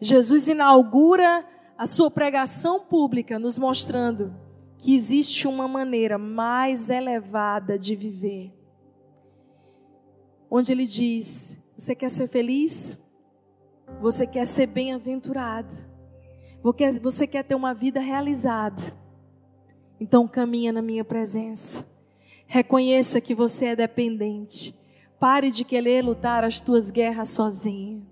Jesus inaugura a sua pregação pública, nos mostrando que existe uma maneira mais elevada de viver. Onde ele diz: Você quer ser feliz? Você quer ser bem-aventurado? Você quer ter uma vida realizada? Então caminha na minha presença. Reconheça que você é dependente. Pare de querer lutar as tuas guerras sozinho.